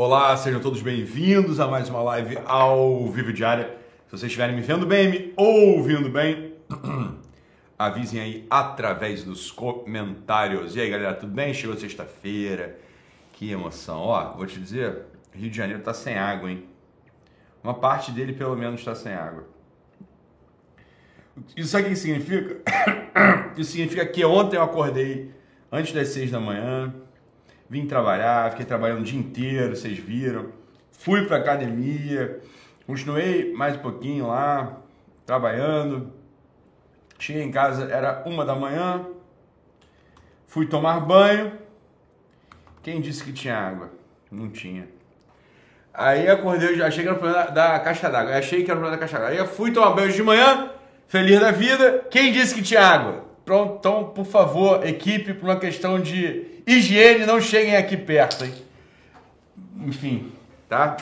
Olá, sejam todos bem-vindos a mais uma live ao vivo diária. Se vocês estiverem me vendo bem, me ouvindo bem, avisem aí através dos comentários. E aí, galera, tudo bem? Chegou sexta-feira. Que emoção. Ó, vou te dizer, Rio de Janeiro tá sem água, hein? Uma parte dele, pelo menos, está sem água. Isso sabe o que significa? Isso significa que ontem eu acordei antes das seis da manhã, vim trabalhar, fiquei trabalhando o dia inteiro, vocês viram. Fui para academia, continuei mais um pouquinho lá, trabalhando. Cheguei em casa, era uma da manhã. Fui tomar banho. Quem disse que tinha água? Não tinha. Aí acordei, achei que era o problema da, da caixa d'água. Achei que era o problema da caixa d'água. Aí fui tomar banho de manhã, feliz da vida. Quem disse que tinha água? Pronto, então, por favor, equipe, por uma questão de higiene, não cheguem aqui perto, hein? Enfim, tá?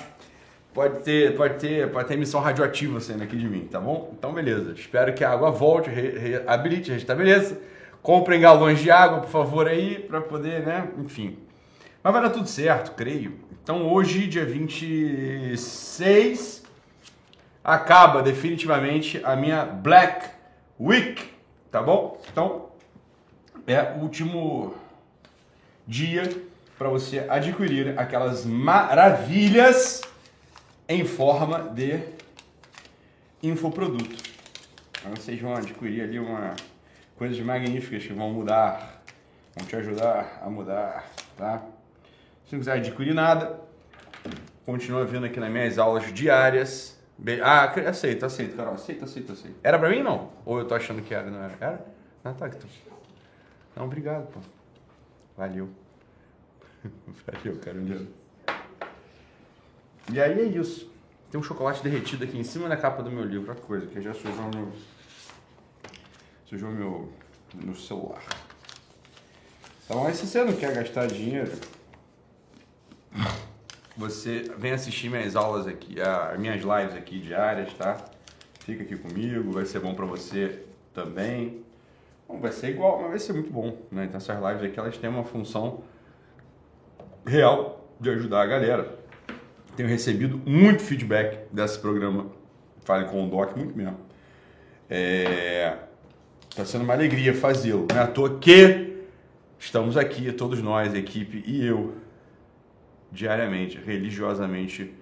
Pode ter, pode ter, pode ter emissão radioativa saindo aqui de mim, tá bom? Então, beleza. Espero que a água volte, reabilite, restabeleça. Comprem galões de água, por favor, aí, para poder, né? Enfim. Mas vai dar tudo certo, creio. Então, hoje, dia 26, acaba definitivamente a minha Black Week tá bom? Então, é o último dia para você adquirir aquelas maravilhas em forma de infoproduto. Então, vocês vão adquirir ali uma coisas magníficas que vão mudar, vão te ajudar a mudar, tá? Se não quiser adquirir nada, continua vindo aqui nas minhas aulas diárias Be ah, aceito, aceito, Carol. Aceito, aceito, aceito. Era pra mim não? Ou eu tô achando que era, não era? Era? Ah, tá. Tu... Não, obrigado, pô. Valeu. Valeu, cara. E aí é isso. Tem um chocolate derretido aqui em cima da capa do meu livro. Outra coisa, que já sujou meu... Sujou meu, meu celular. Então, mas se você não quer gastar dinheiro você vem assistir minhas aulas aqui, as minhas lives aqui diárias, tá? Fica aqui comigo, vai ser bom para você também. Bom, vai ser igual, mas vai ser muito bom, né? Então essas lives aqui, elas têm uma função real de ajudar a galera. Tenho recebido muito feedback desse programa Fale com o Doc, muito mesmo. É... Tá sendo uma alegria fazê-lo. Não é à toa que estamos aqui, todos nós, equipe e eu, diariamente, religiosamente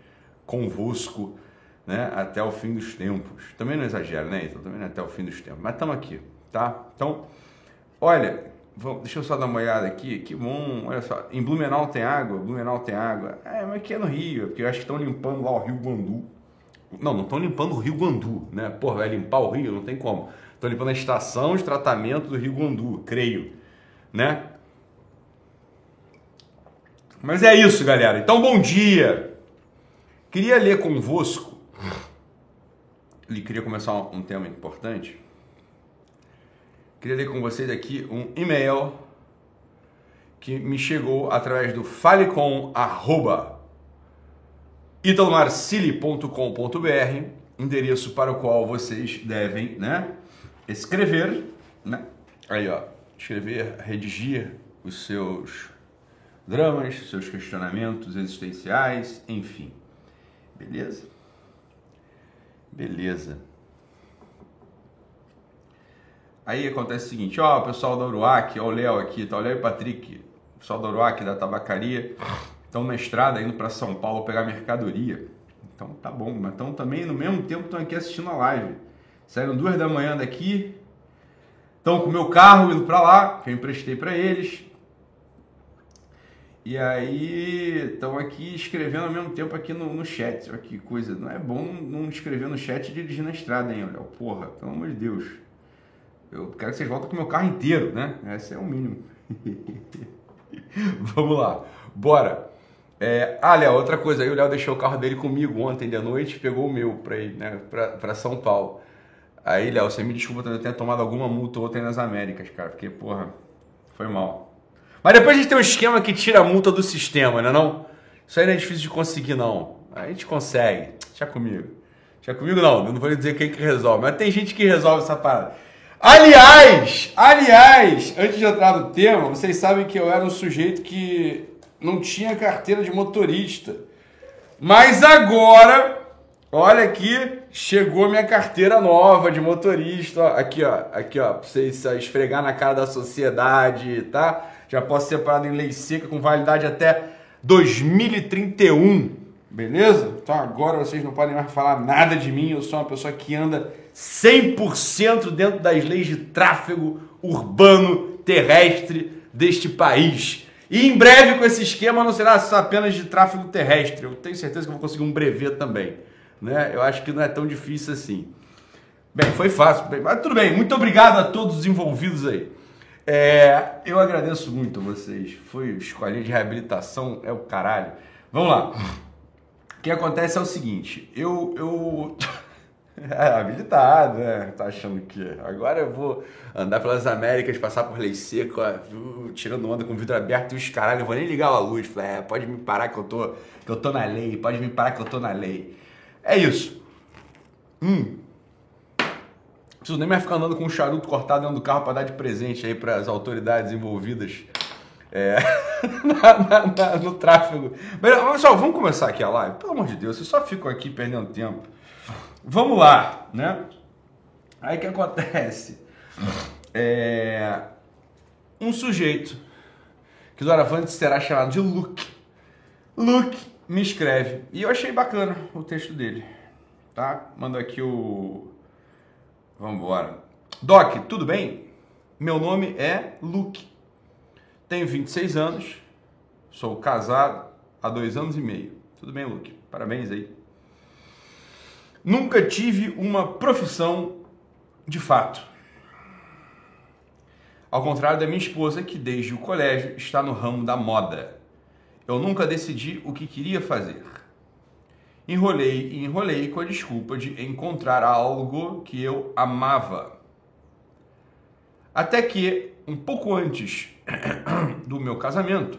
convosco, né, até o fim dos tempos. Também não exagero, né, então também não é até o fim dos tempos, mas estamos aqui, tá? Então, olha, vamos, deixa eu só dar uma olhada aqui, que bom, olha só, em Blumenau tem água, Blumenau tem água, é, mas aqui é no Rio, porque eu acho que estão limpando lá o Rio Guandu. Não, não estão limpando o Rio Guandu, né? Porra, vai limpar o Rio? Não tem como. Estão limpando a estação de tratamento do Rio Guandu, creio, né? Mas é isso, galera. Então, bom dia. Queria ler convosco. E queria começar um tema importante. Queria ler com vocês aqui um e-mail que me chegou através do falecom@italomarcili.com.br, endereço para o qual vocês devem, né, escrever, né? Aí, ó, escrever, redigir os seus dramas, seus questionamentos existenciais, enfim. Beleza? Beleza. Aí acontece o seguinte, ó, o pessoal da Uruac, ó o Léo aqui, tá o Léo e o Patrick, o pessoal da Uruac, da tabacaria, estão na estrada indo para São Paulo pegar mercadoria. Então tá bom, mas estão também no mesmo tempo estão aqui assistindo a live. Saíram duas da manhã daqui, estão com o meu carro indo para lá, que eu emprestei para eles, e aí estão aqui escrevendo ao mesmo tempo aqui no, no chat. Olha que coisa. Não é bom não escrever no chat e dirigir na estrada, hein, Léo? Porra, pelo amor de Deus. Eu quero que vocês voltem com o meu carro inteiro, né? Esse é o mínimo. Vamos lá. Bora. É, ah, Léo, outra coisa. Aí o Léo deixou o carro dele comigo ontem de noite pegou o meu para ir, né? Pra, São Paulo. Aí, Léo, você me desculpa eu tenha tomado alguma multa outra nas Américas, cara. Porque, porra, foi mal. Mas depois a gente tem um esquema que tira a multa do sistema, né não? Isso aí não é difícil de conseguir, não. A gente consegue. Deixa comigo. Deixa comigo, não. Eu não vou dizer quem que resolve. Mas tem gente que resolve essa parada. Aliás, aliás, antes de entrar no tema, vocês sabem que eu era um sujeito que não tinha carteira de motorista. Mas agora, olha aqui, chegou minha carteira nova de motorista. Aqui, ó, aqui, ó, pra vocês esfregar na cara da sociedade, tá? Já posso ser separado em lei seca com validade até 2031. Beleza? Então agora vocês não podem mais falar nada de mim. Eu sou uma pessoa que anda 100% dentro das leis de tráfego urbano terrestre deste país. E em breve com esse esquema não será apenas de tráfego terrestre. Eu tenho certeza que vou conseguir um brevet também. Né? Eu acho que não é tão difícil assim. Bem, foi fácil, bem, mas tudo bem. Muito obrigado a todos os envolvidos aí. É, eu agradeço muito a vocês. Foi escolinha de reabilitação, é o caralho. Vamos lá. Que acontece é o seguinte, eu, eu É, habilitado, né? Tá achando que agora eu vou andar pelas Américas, passar por lei seca, tirando onda com o vidro aberto e os caralho, eu vou nem ligar a luz. Falei, é, pode me parar que eu tô, que eu tô na lei, pode me parar que eu tô na lei. É isso. Hum. Preciso nem mais ficar andando com um charuto cortado dentro do carro para dar de presente aí para as autoridades envolvidas é, na, na, na, no tráfego. Mas, pessoal, vamos começar aqui a live. Pelo amor de Deus, vocês só ficam aqui perdendo tempo. Vamos lá, né? Aí que acontece? É... Um sujeito que doravante será chamado de Luke. Luke me escreve. E eu achei bacana o texto dele. Tá? Manda aqui o. Vamos embora. Doc, tudo bem? Meu nome é Luke. Tenho 26 anos. Sou casado há dois anos e meio. Tudo bem, Luke? Parabéns aí. Nunca tive uma profissão de fato. Ao contrário da minha esposa, que desde o colégio está no ramo da moda. Eu nunca decidi o que queria fazer. Enrolei e enrolei com a desculpa de encontrar algo que eu amava. Até que, um pouco antes do meu casamento,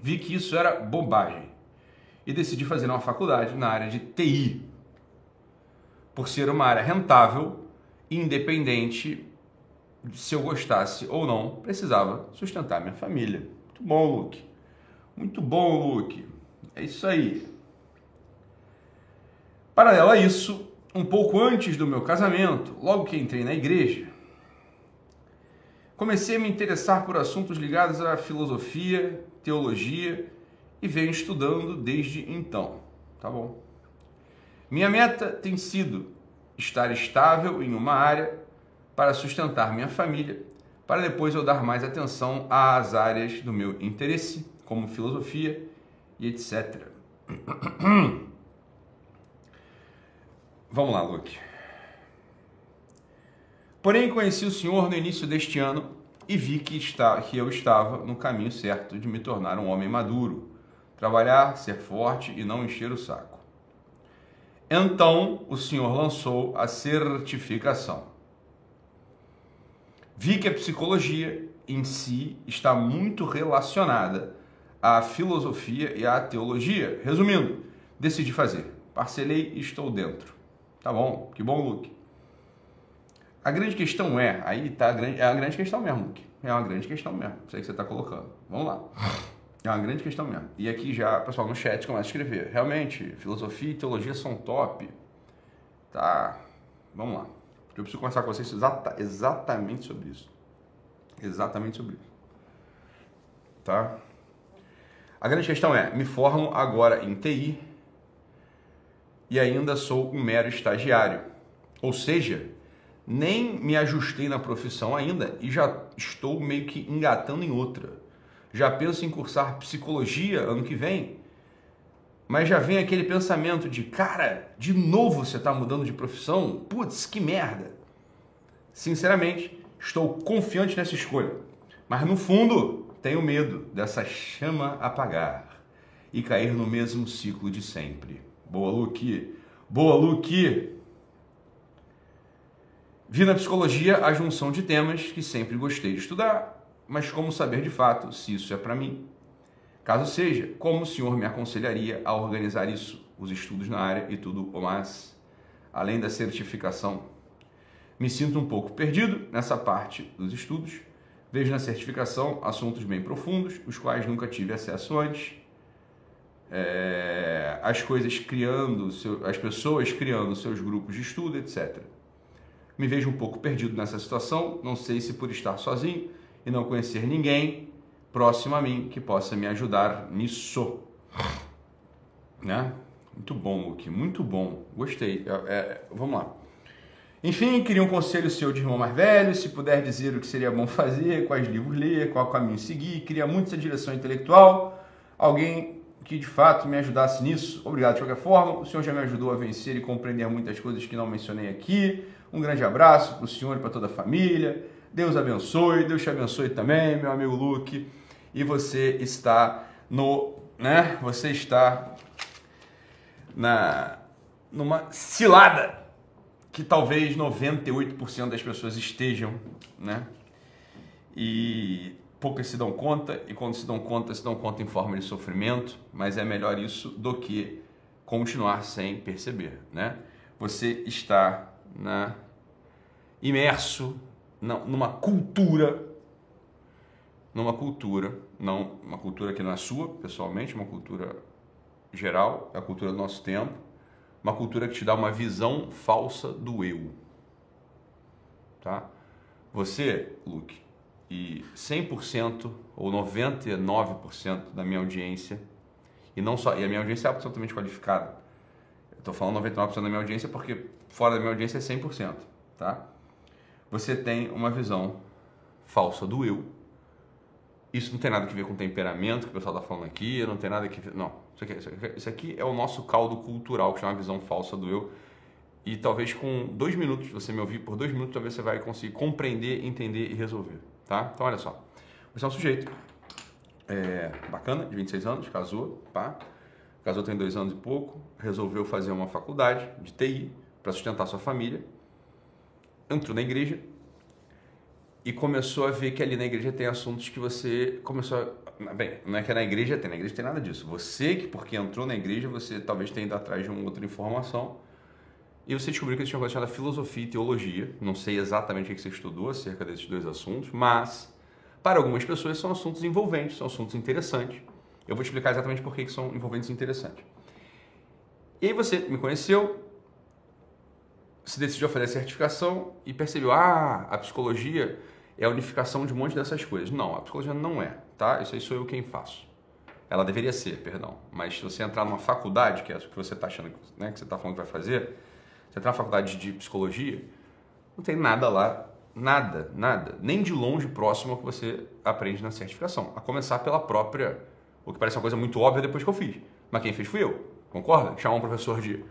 vi que isso era bobagem e decidi fazer uma faculdade na área de TI por ser uma área rentável e independente se eu gostasse ou não, precisava sustentar minha família. Muito bom, Luke. Muito bom, Luke. É isso aí. Paralelo a isso, um pouco antes do meu casamento, logo que entrei na igreja, comecei a me interessar por assuntos ligados à filosofia, teologia e venho estudando desde então. Tá bom? Minha meta tem sido estar estável em uma área para sustentar minha família, para depois eu dar mais atenção às áreas do meu interesse, como filosofia e etc. Vamos lá, Luke. Porém, conheci o Senhor no início deste ano e vi que, está, que eu estava no caminho certo de me tornar um homem maduro, trabalhar, ser forte e não encher o saco. Então o Senhor lançou a certificação. Vi que a psicologia em si está muito relacionada à filosofia e à teologia. Resumindo, decidi fazer. Parcelei e estou dentro. Tá bom, que bom, Luke. A grande questão é, aí tá a grande, é a grande questão mesmo, Luke. É uma grande questão mesmo, sei que você está colocando. Vamos lá. É uma grande questão mesmo. E aqui já, pessoal, no chat começa a escrever. Realmente, filosofia e teologia são top. Tá. Vamos lá. Eu preciso conversar com vocês exata, exatamente sobre isso. Exatamente sobre isso. Tá? A grande questão é: me formo agora em TI e ainda sou um mero estagiário. Ou seja, nem me ajustei na profissão ainda e já estou meio que engatando em outra já penso em cursar psicologia ano que vem, mas já vem aquele pensamento de, cara, de novo você está mudando de profissão? Putz, que merda! Sinceramente, estou confiante nessa escolha, mas no fundo tenho medo dessa chama apagar e cair no mesmo ciclo de sempre. Boa, Luke! Boa, Luke! Vi na psicologia a junção de temas que sempre gostei de estudar mas como saber de fato se isso é para mim? Caso seja, como o senhor me aconselharia a organizar isso, os estudos na área e tudo o mais, além da certificação? Me sinto um pouco perdido nessa parte dos estudos, Vejo na certificação assuntos bem profundos, os quais nunca tive acesso antes. É, as coisas criando, as pessoas criando seus grupos de estudo, etc. Me vejo um pouco perdido nessa situação, não sei se por estar sozinho e não conhecer ninguém próximo a mim que possa me ajudar nisso. Né? Muito bom, Luke, muito bom. Gostei. É, é, vamos lá. Enfim, queria um conselho seu de irmão mais velho, se puder dizer o que seria bom fazer, quais livros ler, qual caminho seguir. Queria muito essa direção intelectual, alguém que de fato me ajudasse nisso. Obrigado de qualquer forma. O senhor já me ajudou a vencer e compreender muitas coisas que não mencionei aqui. Um grande abraço para o senhor e para toda a família. Deus abençoe, Deus te abençoe também, meu amigo Luke. E você está no, né? Você está na numa cilada que talvez 98% das pessoas estejam, né? E poucas se dão conta, e quando se dão conta, se dão conta em forma de sofrimento, mas é melhor isso do que continuar sem perceber, né? Você está né, imerso numa cultura, numa cultura, não uma cultura que não é sua, pessoalmente, uma cultura geral, é a cultura do nosso tempo, uma cultura que te dá uma visão falsa do eu. Tá? Você, Luke, e 100% ou 99% da minha audiência, e não só, e a minha audiência é absolutamente qualificada. Estou falando 99% da minha audiência porque fora da minha audiência é 100%, tá? Você tem uma visão falsa do eu. Isso não tem nada a ver com temperamento que o pessoal está falando aqui, não tem nada a ver. Não, isso aqui, isso, aqui, isso aqui é o nosso caldo cultural, que é uma visão falsa do eu. E talvez com dois minutos, você me ouvir por dois minutos, talvez você vai conseguir compreender, entender e resolver, tá? Então, olha só. Você é um sujeito é, bacana, de 26 anos, casou, pá. Casou tem dois anos e pouco, resolveu fazer uma faculdade de TI para sustentar sua família. Entrou na igreja, e começou a ver que ali na igreja tem assuntos que você começou a... Bem, não é que é na igreja tem, na igreja tem nada disso. Você que, porque entrou na igreja, você talvez tenha ido atrás de uma outra informação e você descobriu que tinha uma coisa chamada filosofia e teologia. Não sei exatamente o que você estudou acerca desses dois assuntos, mas para algumas pessoas são assuntos envolventes, são assuntos interessantes. Eu vou explicar exatamente por que são envolventes e interessantes. E aí você me conheceu, se decidiu a fazer a certificação e percebeu, ah, a psicologia é a unificação de um monte dessas coisas. Não, a psicologia não é, tá? Isso aí sou eu quem faço. Ela deveria ser, perdão. Mas se você entrar numa faculdade, que é o que você está achando né, que você está falando que vai fazer, você entrar na faculdade de psicologia, não tem nada lá, nada, nada, nem de longe próximo ao que você aprende na certificação. A começar pela própria, o que parece uma coisa muito óbvia depois que eu fiz. Mas quem fez fui eu, concorda? Chamar um professor de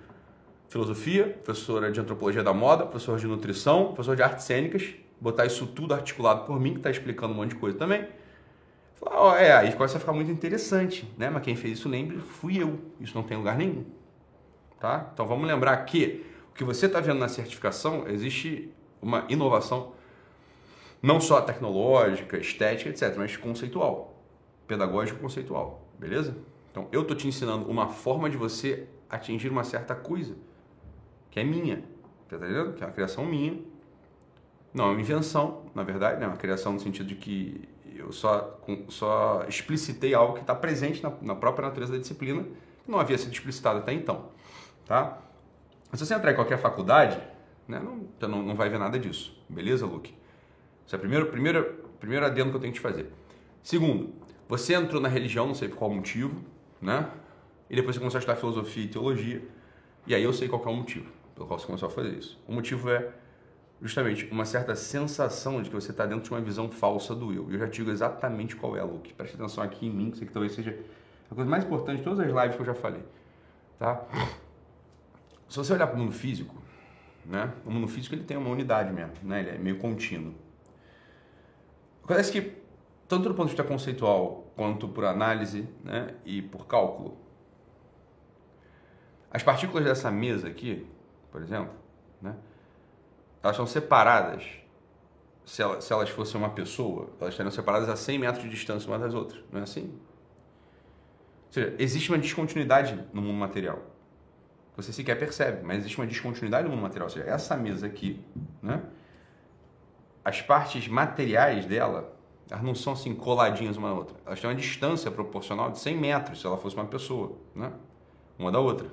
filosofia, professora de antropologia da moda, professor de nutrição, professor de artes cênicas, botar isso tudo articulado por mim, que está explicando um monte de coisa também. Falar, ó, é, aí começa a ficar muito interessante, né? Mas quem fez isso, lembre, fui eu. Isso não tem lugar nenhum. Tá? Então vamos lembrar que o que você está vendo na certificação, existe uma inovação não só tecnológica, estética, etc., mas conceitual, pedagógico conceitual, beleza? Então eu estou te ensinando uma forma de você atingir uma certa coisa que é minha, tá entendendo? Que é uma criação minha, não é uma invenção, na verdade, né? é uma criação no sentido de que eu só, só explicitei algo que está presente na, na, própria natureza da disciplina, que não havia sido explicitado até então. Tá? Mas se você entrar em qualquer faculdade, né, não, não, não vai ver nada disso. Beleza, Luke? Esse é o primeiro, primeiro, primeiro adendo que eu tenho que te fazer. Segundo, você entrou na religião, não sei por qual motivo, né? E depois você começou a estudar filosofia e teologia. E aí eu sei qual é o motivo pelo qual você começou a fazer isso. O motivo é justamente uma certa sensação de que você está dentro de uma visão falsa do eu. Eu já digo exatamente qual é, Luke. Preste atenção aqui em mim, que que talvez seja a coisa mais importante de todas as lives que eu já falei. Tá? Se você olhar para o mundo físico, né? o mundo físico ele tem uma unidade mesmo, né? ele é meio contínuo. Acontece que, tanto do ponto de vista conceitual quanto por análise né? e por cálculo, as partículas dessa mesa aqui, por exemplo, né? elas são separadas. Se elas, se elas fossem uma pessoa, elas estariam separadas a 100 metros de distância umas das outras. Não é assim? Ou seja, existe uma descontinuidade no mundo material. Você sequer percebe, mas existe uma descontinuidade no mundo material. Ou seja, essa mesa aqui, né? as partes materiais dela, Elas não são assim coladinhas uma na outra. Elas têm uma distância proporcional de 100 metros se ela fosse uma pessoa, né? Uma da outra.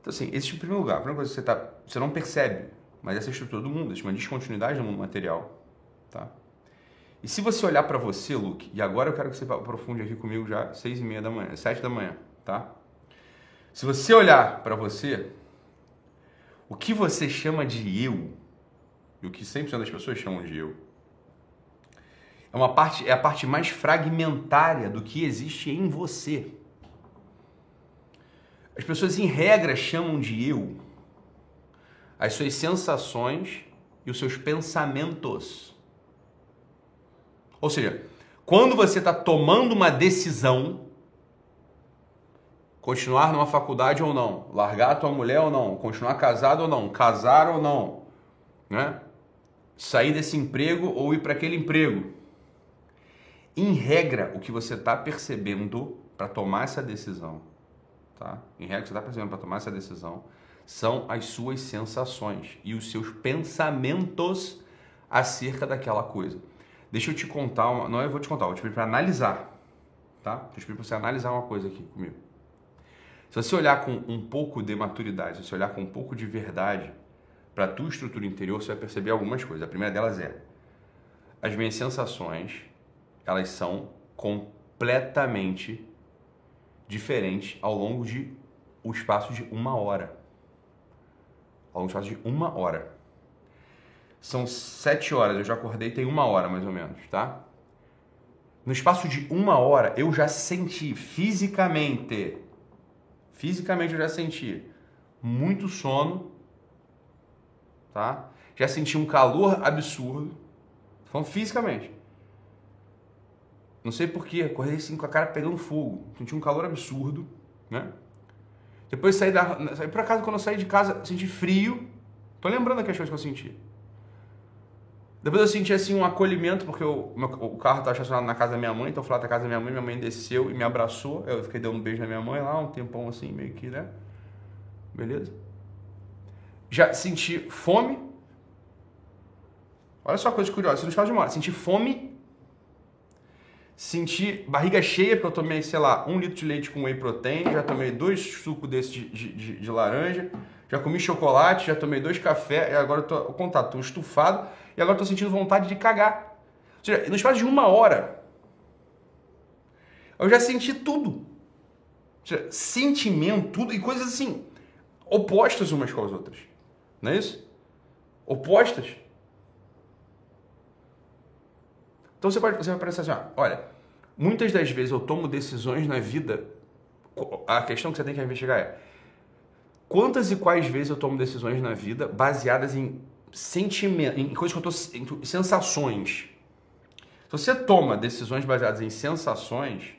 Então, assim, esse em primeiro lugar. A primeira coisa que você, tá, você não percebe, mas essa é a estrutura do mundo, existe uma descontinuidade no mundo material, tá? E se você olhar para você, Luke, e agora eu quero que você aprofunde aqui comigo já seis e meia da manhã, sete da manhã, tá? Se você olhar para você, o que você chama de eu, e o que 100% das pessoas chamam de eu, é uma parte é a parte mais fragmentária do que existe em você. As pessoas em regra chamam de eu as suas sensações e os seus pensamentos. Ou seja, quando você está tomando uma decisão, continuar numa faculdade ou não, largar a tua mulher ou não, continuar casado ou não, casar ou não, né? sair desse emprego ou ir para aquele emprego. Em regra, o que você está percebendo para tomar essa decisão, tá? Em regra, o que você está percebendo para tomar essa decisão são as suas sensações e os seus pensamentos acerca daquela coisa. Deixa eu te contar, uma, não eu vou te contar, eu vou te pedir para analisar, tá? Vou te pedir para você analisar uma coisa aqui comigo. Se você olhar com um pouco de maturidade, se você olhar com um pouco de verdade para a tua estrutura interior, você vai perceber algumas coisas. A primeira delas é as minhas sensações, elas são completamente diferentes ao longo de o espaço de uma hora. Ao longo do espaço de uma hora. São sete horas, eu já acordei tem uma hora mais ou menos, tá? No espaço de uma hora, eu já senti fisicamente, fisicamente eu já senti muito sono, tá? Já senti um calor absurdo, falando fisicamente. Não sei porquê, acordei assim com a cara pegando fogo, senti um calor absurdo, né? Depois saí da. Por acaso, quando eu saí de casa, senti frio. Tô lembrando aqui as coisas que eu senti. Depois eu senti assim um acolhimento, porque o, meu, o carro estava estacionado na casa da minha mãe, então eu fui lá da casa da minha mãe, minha mãe desceu e me abraçou. Eu fiquei dando um beijo na minha mãe lá, um tempão assim, meio que, né? Beleza? Já senti fome. Olha só coisa curiosa, isso não faz de uma Senti fome. Senti barriga cheia, porque eu tomei, sei lá, um litro de leite com whey protein, já tomei dois sucos desses de, de, de, laranja, já comi chocolate, já tomei dois cafés, e agora eu tô, contato, tô estufado e agora estou sentindo vontade de cagar. Ou seja, no espaço de uma hora, eu já senti tudo. Ou seja, sentimento, tudo, e coisas assim, opostas umas com as outras. Não é isso? Opostas. Então você, pode, você vai pensar assim, ó, olha, muitas das vezes eu tomo decisões na vida, a questão que você tem que investigar é, quantas e quais vezes eu tomo decisões na vida baseadas em sentimento, em coisas que eu em sensações. Se você toma decisões baseadas em sensações,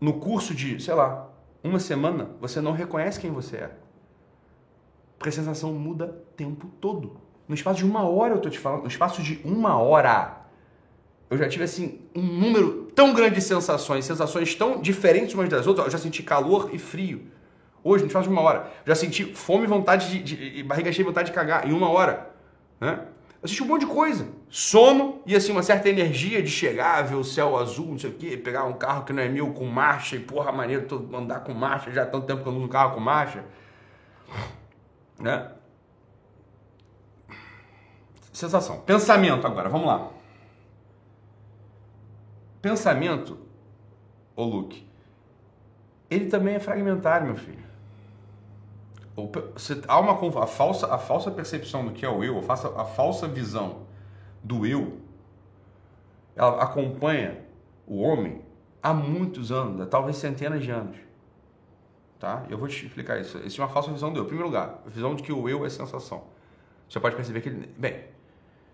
no curso de, sei lá, uma semana, você não reconhece quem você é. Porque a sensação muda o tempo todo. No espaço de uma hora, eu tô te falando, no espaço de uma hora, eu já tive assim um número tão grande de sensações, sensações tão diferentes umas das outras. Eu já senti calor e frio. Hoje, final de uma hora. Já senti fome e vontade de, de, barriga cheia vontade de cagar em uma hora. Né? Eu senti um monte de coisa. Sono e assim, uma certa energia de chegar, ver o céu azul, não sei o quê, pegar um carro que não é meu com marcha e porra, maneiro, tô, andar com marcha, já há tanto tempo que eu não uso carro com marcha. Né? Sensação. Pensamento agora, vamos lá. Pensamento, ô Luke, ele também é fragmentário, meu filho há uma a falsa, a falsa percepção do que é o eu, a falsa, a falsa visão do eu, ela acompanha o homem há muitos anos, talvez centenas de anos. Tá? Eu vou te explicar isso. Isso é uma falsa visão do eu. Em primeiro lugar, a visão de que o eu é sensação. Você pode perceber que ele. Bem,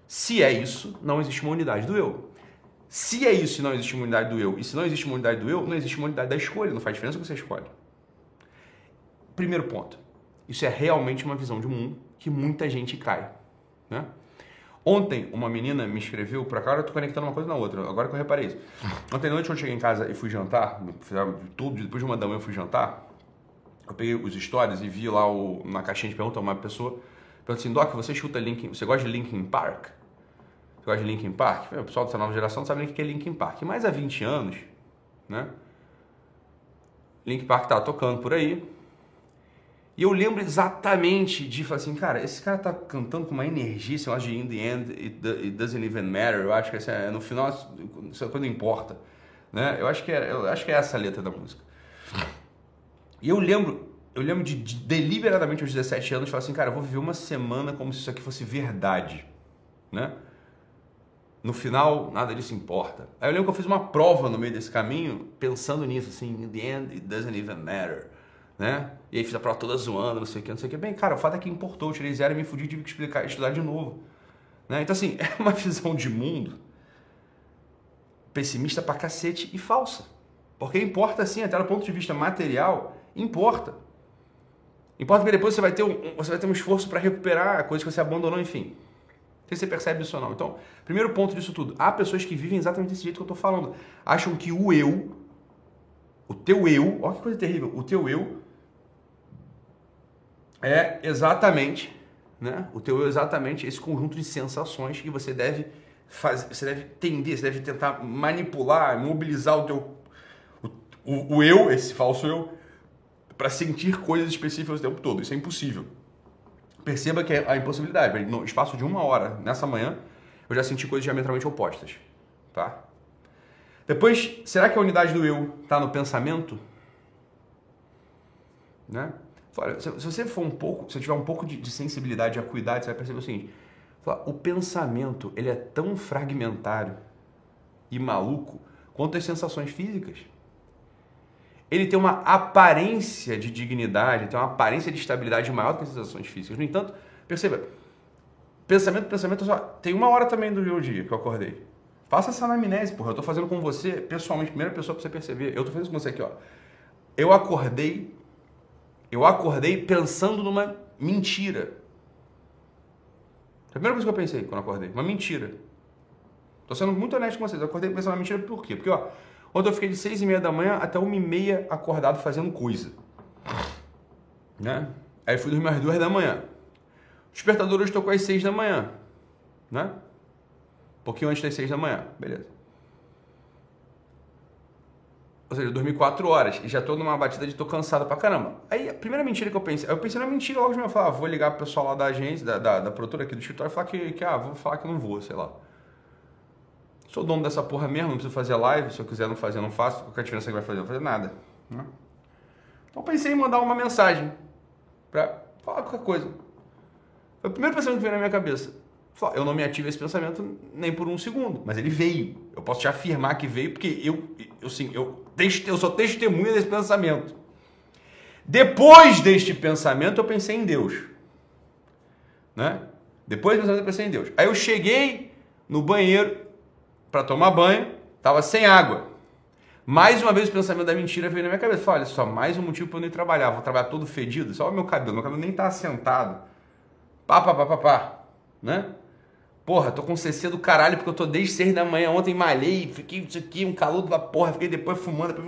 se é isso, não existe uma unidade do eu. Se é isso e não existe uma unidade do eu, e se não existe uma unidade do eu, não existe uma unidade da escolha. Não faz diferença o que você escolhe. Primeiro ponto. Isso é realmente uma visão de mundo que muita gente cai. Né? Ontem, uma menina me escreveu, por acaso eu tô conectando uma coisa na outra, agora que eu reparei isso. Ontem à noite, eu cheguei em casa e fui jantar, tudo, depois de uma da manhã eu fui jantar, eu peguei os stories e vi lá o, na caixinha de pergunta uma pessoa, perguntou assim, Doc, você escuta Linkin, você gosta de Linkin Park? Você gosta de Linkin Park? O pessoal dessa nova geração não sabe nem o que é Linkin Park. Mas há 20 anos, né? Linkin Park tava tocando por aí. E eu lembro exatamente de falar assim, cara, esse cara tá cantando com uma energia, sei lá, de In the End, it, doesn't even matter. Eu acho que é, no final, isso é quando importa. Né? Eu, acho que é, eu acho que é essa a letra da música. E eu lembro, eu lembro de, de deliberadamente aos 17 anos falar assim, cara, eu vou viver uma semana como se isso aqui fosse verdade. Né? No final, nada disso importa. Aí eu lembro que eu fiz uma prova no meio desse caminho, pensando nisso, assim, in the end, it doesn't even matter né? E aí fiz a prova toda zoando, não sei o que, não sei o que. Bem, cara, o fato é que importou, eu tirei zero e me fudi, tive que explicar, estudar de novo. Né? Então, assim, é uma visão de mundo pessimista pra cacete e falsa. Porque importa sim, até do ponto de vista material, importa. Importa porque depois você vai ter um, você vai ter um esforço para recuperar a coisa que você abandonou, enfim. Se você percebe isso ou não. Então, primeiro ponto disso tudo. Há pessoas que vivem exatamente desse jeito que eu estou falando. Acham que o eu, o teu eu, olha que coisa terrível, o teu eu é exatamente, né? O teu é exatamente esse conjunto de sensações que você deve fazer, você deve tender, você deve tentar manipular, mobilizar o teu o, o, o eu, esse falso eu, para sentir coisas específicas o tempo todo. Isso é impossível. Perceba que é a impossibilidade. No espaço de uma hora, nessa manhã, eu já senti coisas diametralmente opostas. Tá? Depois, será que a unidade do eu está no pensamento? Né? Olha, se, você for um pouco, se tiver um pouco de, de sensibilidade, acuidade, você vai perceber o seguinte: o pensamento ele é tão fragmentário e maluco quanto as sensações físicas. Ele tem uma aparência de dignidade, tem uma aparência de estabilidade maior do que as sensações físicas. No entanto, perceba, pensamento, pensamento, só tem uma hora também do meu dia que eu acordei. Faça essa anamnese, porra. Eu tô fazendo com você, pessoalmente, primeira pessoa pra você perceber. Eu tô fazendo com você aqui, ó. Eu acordei eu acordei pensando numa mentira. A primeira coisa que eu pensei quando acordei, uma mentira. Tô sendo muito honesto com vocês. Eu acordei pensando uma mentira por quê? Porque, ó, ontem eu fiquei de seis e meia da manhã até uma e meia acordado fazendo coisa. Né? Aí fui dormir às duas da manhã. O despertador hoje tocou às seis da manhã. Né? Um pouquinho antes das seis da manhã. Beleza. Ou seja, eu dormi 4 horas e já tô numa batida de tô cansado pra caramba. Aí a primeira mentira que eu pensei, eu pensei na mentira logo de eu falei, ah, vou ligar pro pessoal lá da agência, da, da, da produtora aqui do escritório e falar que, que, ah, vou falar que não vou, sei lá. Sou dono dessa porra mesmo, não preciso fazer live, se eu quiser não fazer, não faço, qualquer diferença que vai fazer, não vai fazer nada. Né? Então pensei em mandar uma mensagem pra falar qualquer coisa. Foi o primeiro pensamento que veio na minha cabeça. Eu não me ativo esse pensamento nem por um segundo, mas ele veio. Eu posso te afirmar que veio porque eu, eu, sim, eu, eu sou testemunha desse pensamento. Depois deste pensamento, eu pensei em Deus. Né? Depois do pensamento, eu pensei em Deus. Aí eu cheguei no banheiro para tomar banho, estava sem água. Mais uma vez o pensamento da mentira veio na minha cabeça. Falei, olha só, mais um motivo para eu não ir trabalhar. Vou trabalhar todo fedido. Só o meu cabelo. Meu cabelo nem está assentado. Pá, pá, pá, pá, pá. Né? Porra, tô com CC do caralho porque eu tô desde 6 da manhã. Ontem malhei, fiquei isso aqui, um calor da porra, fiquei depois fumando,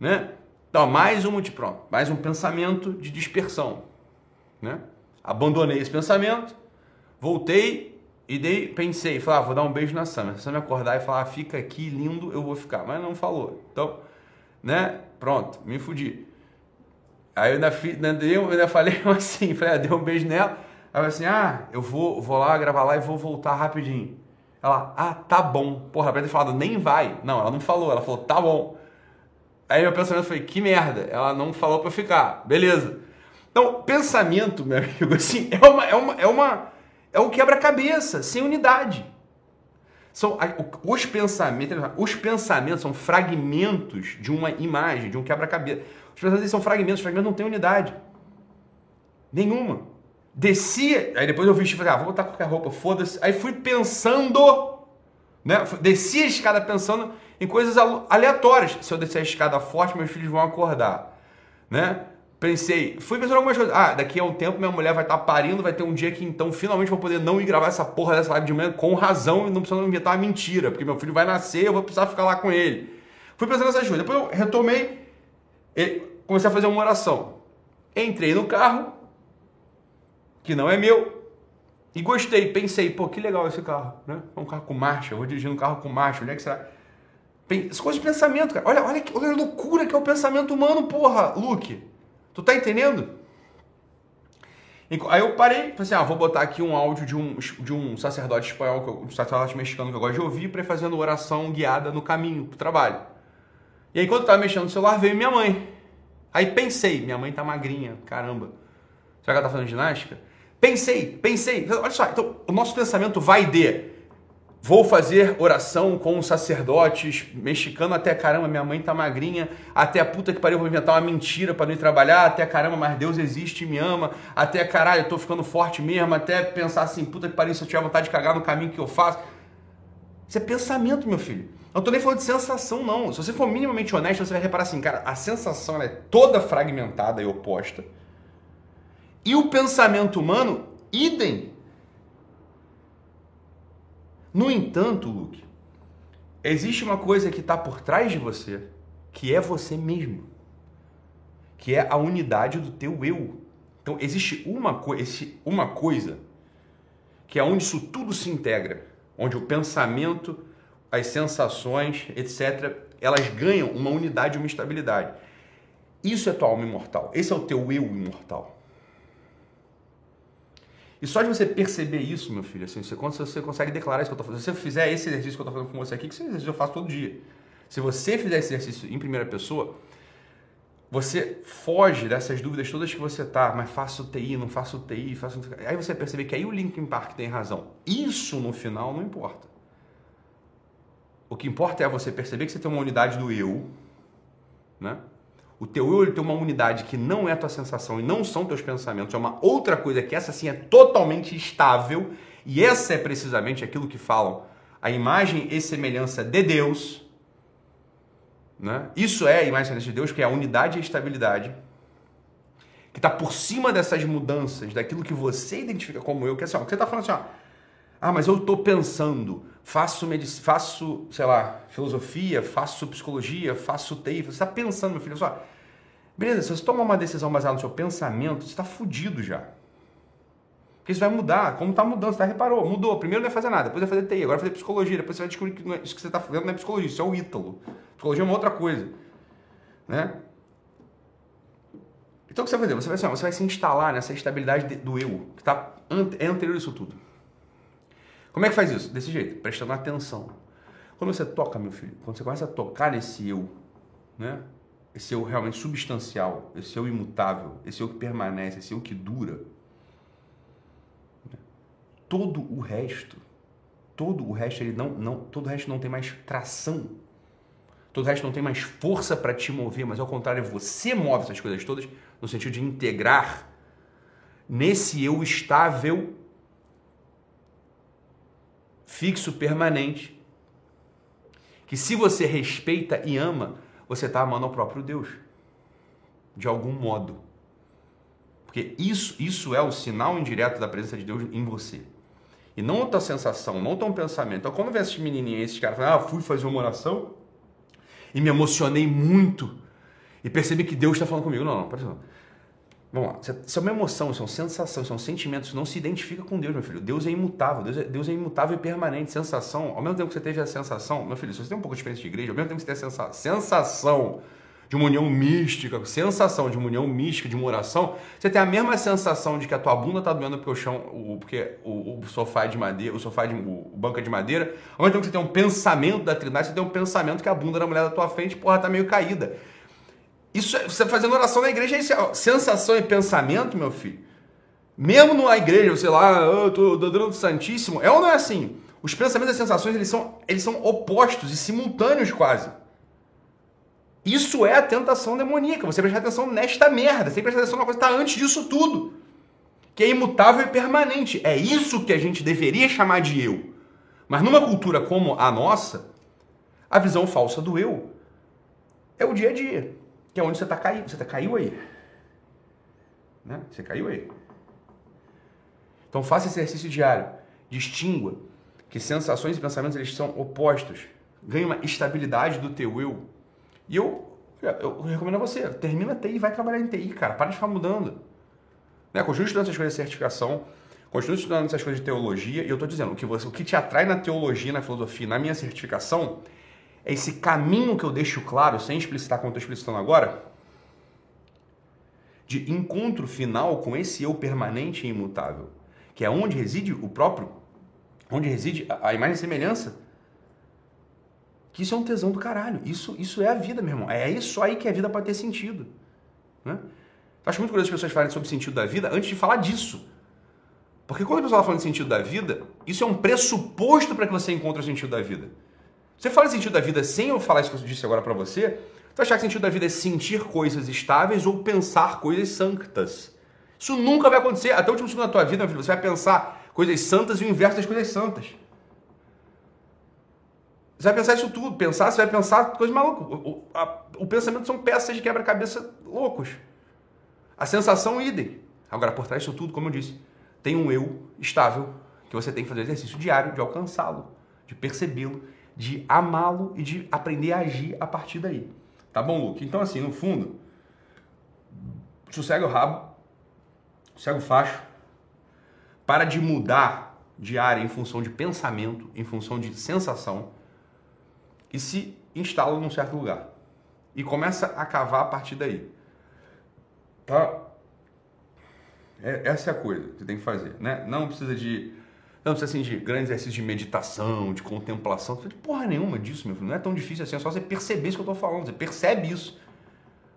né? Então, mais um pronto, mais um pensamento de dispersão, né? Abandonei esse pensamento, voltei e dei, pensei, falei, ah, vou dar um beijo na Sam. Se me acordar e falar, ah, fica aqui lindo, eu vou ficar. Mas não falou. Então, né? Pronto, me fudi. Aí eu ainda, ainda, eu ainda falei assim, falei, ah, dei um beijo nela. Ela assim, ah, eu vou, vou lá gravar lá e vou voltar rapidinho. Ela, ah, tá bom. Porra, ela ter falado, nem vai. Não, ela não falou, ela falou, tá bom. Aí meu pensamento foi, que merda, ela não falou pra ficar. Beleza. Então, pensamento, meu amigo, assim, é uma, é uma, é uma, é um quebra-cabeça, sem unidade. São os pensamentos, os pensamentos são fragmentos de uma imagem, de um quebra-cabeça. Os pensamentos são fragmentos, os fragmentos não têm unidade. Nenhuma. Descia, aí depois eu vesti e falei, ah, vou botar qualquer roupa, foda-se. Aí fui pensando, né? Desci a escada pensando em coisas aleatórias. Se eu descer a escada forte, meus filhos vão acordar, né? Pensei, fui pensando algumas coisas. Ah, daqui a um tempo minha mulher vai estar tá parindo, vai ter um dia que então finalmente vou poder não ir gravar essa porra dessa live de manhã com razão e não precisando inventar uma mentira, porque meu filho vai nascer, eu vou precisar ficar lá com ele. Fui pensando nessas coisas. Depois eu retomei, comecei a fazer uma oração. Entrei no carro, que não é meu, E gostei, pensei, pô, que legal esse carro, né? É um carro com marcha, eu vou dirigindo um carro com marcha, onde é que será? As coisas de pensamento, cara. Olha, olha, olha a loucura que é o pensamento humano, porra, Luke. Tu tá entendendo? Aí eu parei, falei assim, ah, vou botar aqui um áudio de um, de um sacerdote espanhol, um sacerdote mexicano que eu gosto de ouvir, para fazendo oração guiada no caminho pro trabalho. E aí, enquanto eu tava mexendo no celular, veio minha mãe. Aí pensei, minha mãe tá magrinha, caramba. Será que ela tá fazendo ginástica? Pensei, pensei. Olha só, então o nosso pensamento vai de Vou fazer oração com sacerdotes mexicano até caramba, minha mãe tá magrinha, até a puta que pariu, vou inventar uma mentira para não ir trabalhar, até caramba, mas Deus existe e me ama, até caralho, eu tô ficando forte mesmo, até pensar assim, puta que pariu, se eu tiver vontade de cagar no caminho que eu faço. Isso é pensamento, meu filho. Não tô nem falando de sensação, não. Se você for minimamente honesto, você vai reparar assim, cara, a sensação é toda fragmentada e oposta. E o pensamento humano, idem. No entanto, Luke, existe uma coisa que está por trás de você, que é você mesmo, que é a unidade do teu eu. Então existe uma, co uma coisa que é onde isso tudo se integra, onde o pensamento, as sensações, etc., elas ganham uma unidade, uma estabilidade. Isso é tua alma imortal. Esse é o teu eu imortal. E só de você perceber isso, meu filho, assim, você, você consegue declarar isso que eu estou fazendo, se você fizer esse exercício que eu estou fazendo com você aqui, que esse exercício eu faço todo dia. Se você fizer esse exercício em primeira pessoa, você foge dessas dúvidas todas que você tá, mas faço TI, não faço TI, faço. Aí você percebe que aí o Linkin Park tem razão. Isso no final não importa. O que importa é você perceber que você tem uma unidade do eu, né? O teu eu ele tem uma unidade que não é tua sensação e não são teus pensamentos, é uma outra coisa que essa sim é totalmente estável e essa é precisamente aquilo que falam a imagem e semelhança de Deus. Né? Isso é a imagem e semelhança de Deus, que é a unidade e a estabilidade que está por cima dessas mudanças, daquilo que você identifica como eu, que é assim, ó, que você está falando assim, ó, ah, mas eu estou pensando, faço, faço, sei lá, filosofia, faço psicologia, faço TI. Você está pensando, meu filho, só. Beleza, se você toma uma decisão baseada no seu pensamento, você está fudido já. Porque isso vai mudar, como está mudando, você tá, reparou, mudou. Primeiro não vai fazer nada, depois vai fazer TI, agora vai fazer psicologia, depois você vai descobrir que é, isso que você está fazendo não é psicologia, isso é o Ítalo. Psicologia é uma outra coisa. Né? Então o que você vai fazer? Você vai, assim, você vai se instalar nessa estabilidade do eu, que tá, é anterior a isso tudo. Como é que faz isso? Desse jeito, prestando atenção. Quando você toca, meu filho, quando você começa a tocar nesse eu, né? Esse eu realmente substancial, esse eu imutável, esse eu que permanece, esse eu que dura. Todo o resto, todo o resto ele não, não, todo o resto não tem mais tração. Todo o resto não tem mais força para te mover, mas ao contrário, você move essas coisas todas no sentido de integrar nesse eu estável fixo, permanente, que se você respeita e ama, você está amando ao próprio Deus, de algum modo. Porque isso, isso é o sinal indireto da presença de Deus em você. E não a tua sensação, não o teu pensamento. Então, quando vem esses menininhos, esses caras falam, ah, fui fazer uma oração e me emocionei muito e percebi que Deus está falando comigo. Não, não, não. Vamos lá, isso é uma emoção, isso é uma sensação, isso é sentimento, isso não se identifica com Deus, meu filho. Deus é imutável, Deus é, Deus é imutável e permanente. Sensação, ao mesmo tempo que você teve a sensação, meu filho, se você tem um pouco de experiência de igreja, ao mesmo tempo que você tem a sensação, sensação de uma união mística, sensação de uma união mística, de uma oração, você tem a mesma sensação de que a tua bunda tá doendo porque o chão, o, porque o, o sofá é de madeira, o sofá é de, o, o banco é de madeira, ao mesmo tempo que você tem um pensamento da trindade, você tem um pensamento que a bunda da mulher da tua frente, porra, tá meio caída. Isso, é, você fazendo oração na igreja, é sensação e pensamento, meu filho. Mesmo na igreja, sei lá, eu tô adorando o Santíssimo, é ou não é assim? Os pensamentos e as sensações, eles são, eles são opostos e simultâneos quase. Isso é a tentação demoníaca. Você presta atenção nesta merda. Você presta atenção numa coisa que está antes disso tudo. Que é imutável e permanente. É isso que a gente deveria chamar de eu. Mas numa cultura como a nossa, a visão falsa do eu é o dia a dia que é onde você está caindo. Você tá, caiu aí. Né? Você caiu aí. Então faça exercício diário. Distingua que sensações e pensamentos eles são opostos. Ganhe uma estabilidade do teu eu. E eu, eu recomendo a você, termina a TI e vai trabalhar em TI, cara. Para de ficar mudando. Né? Continue estudando essas coisas de certificação. Continue estudando essas coisas de teologia e eu estou dizendo, o que, você, o que te atrai na teologia, na filosofia, na minha certificação, é esse caminho que eu deixo claro, sem explicitar como estou explicitando agora, de encontro final com esse eu permanente e imutável, que é onde reside o próprio, onde reside a, imagem e semelhança. Que isso é um tesão do caralho. Isso, isso é a vida, meu irmão. É isso aí que a vida pode ter sentido. Né? Eu acho muito curioso as pessoas falarem sobre o sentido da vida antes de falar disso. Porque quando a pessoa fala de sentido da vida, isso é um pressuposto para que você encontre o sentido da vida. Você fala sentido da vida sem eu falar isso que eu disse agora para você, você achar que sentido da vida é sentir coisas estáveis ou pensar coisas santas. Isso nunca vai acontecer. Até o último segundo da tua vida, meu filho, você vai pensar coisas santas e o inverso das coisas santas. Você vai pensar isso tudo. Pensar, você vai pensar coisas malucas. O, o, a, o pensamento são peças de quebra-cabeça loucos. A sensação, idem. Agora, por trás disso tudo, como eu disse, tem um eu estável que você tem que fazer exercício diário de alcançá-lo, de percebê-lo, de amá-lo e de aprender a agir a partir daí. Tá bom, Luke? Então, assim, no fundo, sossega o rabo, sossega o facho, para de mudar de área em função de pensamento, em função de sensação, e se instala num certo lugar. E começa a cavar a partir daí. Tá? É, essa é a coisa que tem que fazer, né? Não precisa de não precisa assim de grandes exercícios de meditação, de contemplação, não precisa de porra nenhuma disso, meu filho. Não é tão difícil assim, é só você perceber isso que eu estou falando, você percebe isso.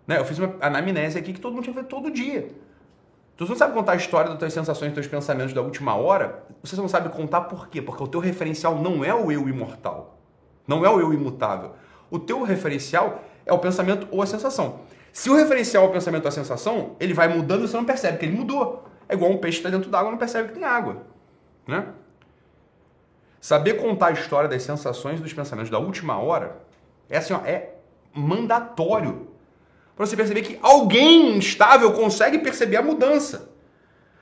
Né? Eu fiz uma anamnese aqui que todo mundo tinha que fazer todo dia. Tu não sabe contar a história das tuas sensações, dos teus pensamentos da última hora, você não sabe contar por quê? Porque o teu referencial não é o eu imortal. Não é o eu imutável. O teu referencial é o pensamento ou a sensação. Se o referencial é o pensamento ou a sensação, ele vai mudando e você não percebe que ele mudou. É igual um peixe que está dentro d'água não percebe que tem água. Né? Saber contar a história das sensações e dos pensamentos da última hora é, assim, ó, é mandatório para você perceber que alguém instável consegue perceber a mudança.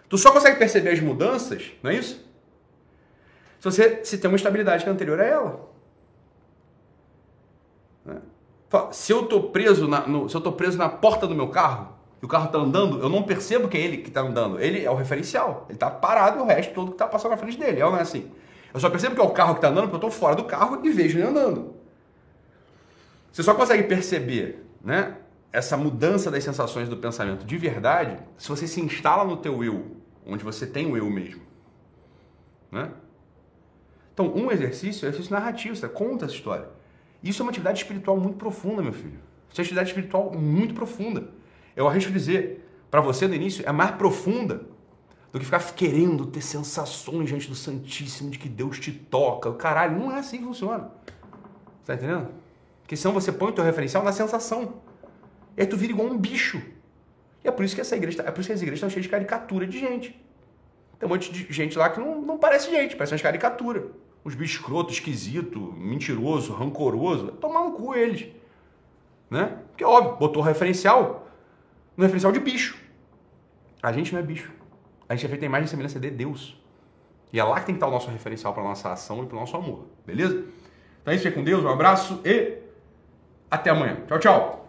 Tu só consegue perceber as mudanças, não é isso? Se você se tem uma estabilidade que é anterior a ela. Né? Se eu tô preso na, no, se eu tô preso na porta do meu carro e o carro está andando, eu não percebo que é ele que está andando. Ele é o referencial. Ele está parado e o resto todo que está passando na frente dele. É ou não é assim? Eu só percebo que é o carro que está andando porque eu estou fora do carro e vejo ele andando. Você só consegue perceber, né? Essa mudança das sensações do pensamento de verdade se você se instala no teu eu, onde você tem o eu mesmo, né? Então, um exercício é exercício narrativo, você conta essa história. Isso é uma atividade espiritual muito profunda, meu filho. Isso é uma atividade espiritual muito profunda. Eu arrisco dizer, para você no início, é mais profunda do que ficar querendo ter sensações diante do Santíssimo de que Deus te toca. Caralho, não é assim que funciona. Tá entendendo? Porque senão você põe o teu referencial na sensação. E aí tu vira igual um bicho. E é por isso que essa igreja, é por isso que as igrejas estão cheias de caricatura de gente. Tem um monte de gente lá que não, não parece gente, parece uma caricatura. Uns bichos escroto, esquisito, mentiroso, rancoroso. Tomar no cu eles. Né? Porque óbvio, botou referencial no referencial de bicho. A gente não é bicho. A gente é feito a imagem e semelhança de Deus. E é lá que tem que estar o nosso referencial para a nossa ação e para o nosso amor. Beleza? Então é isso, fica com Deus, um abraço e até amanhã. Tchau, tchau.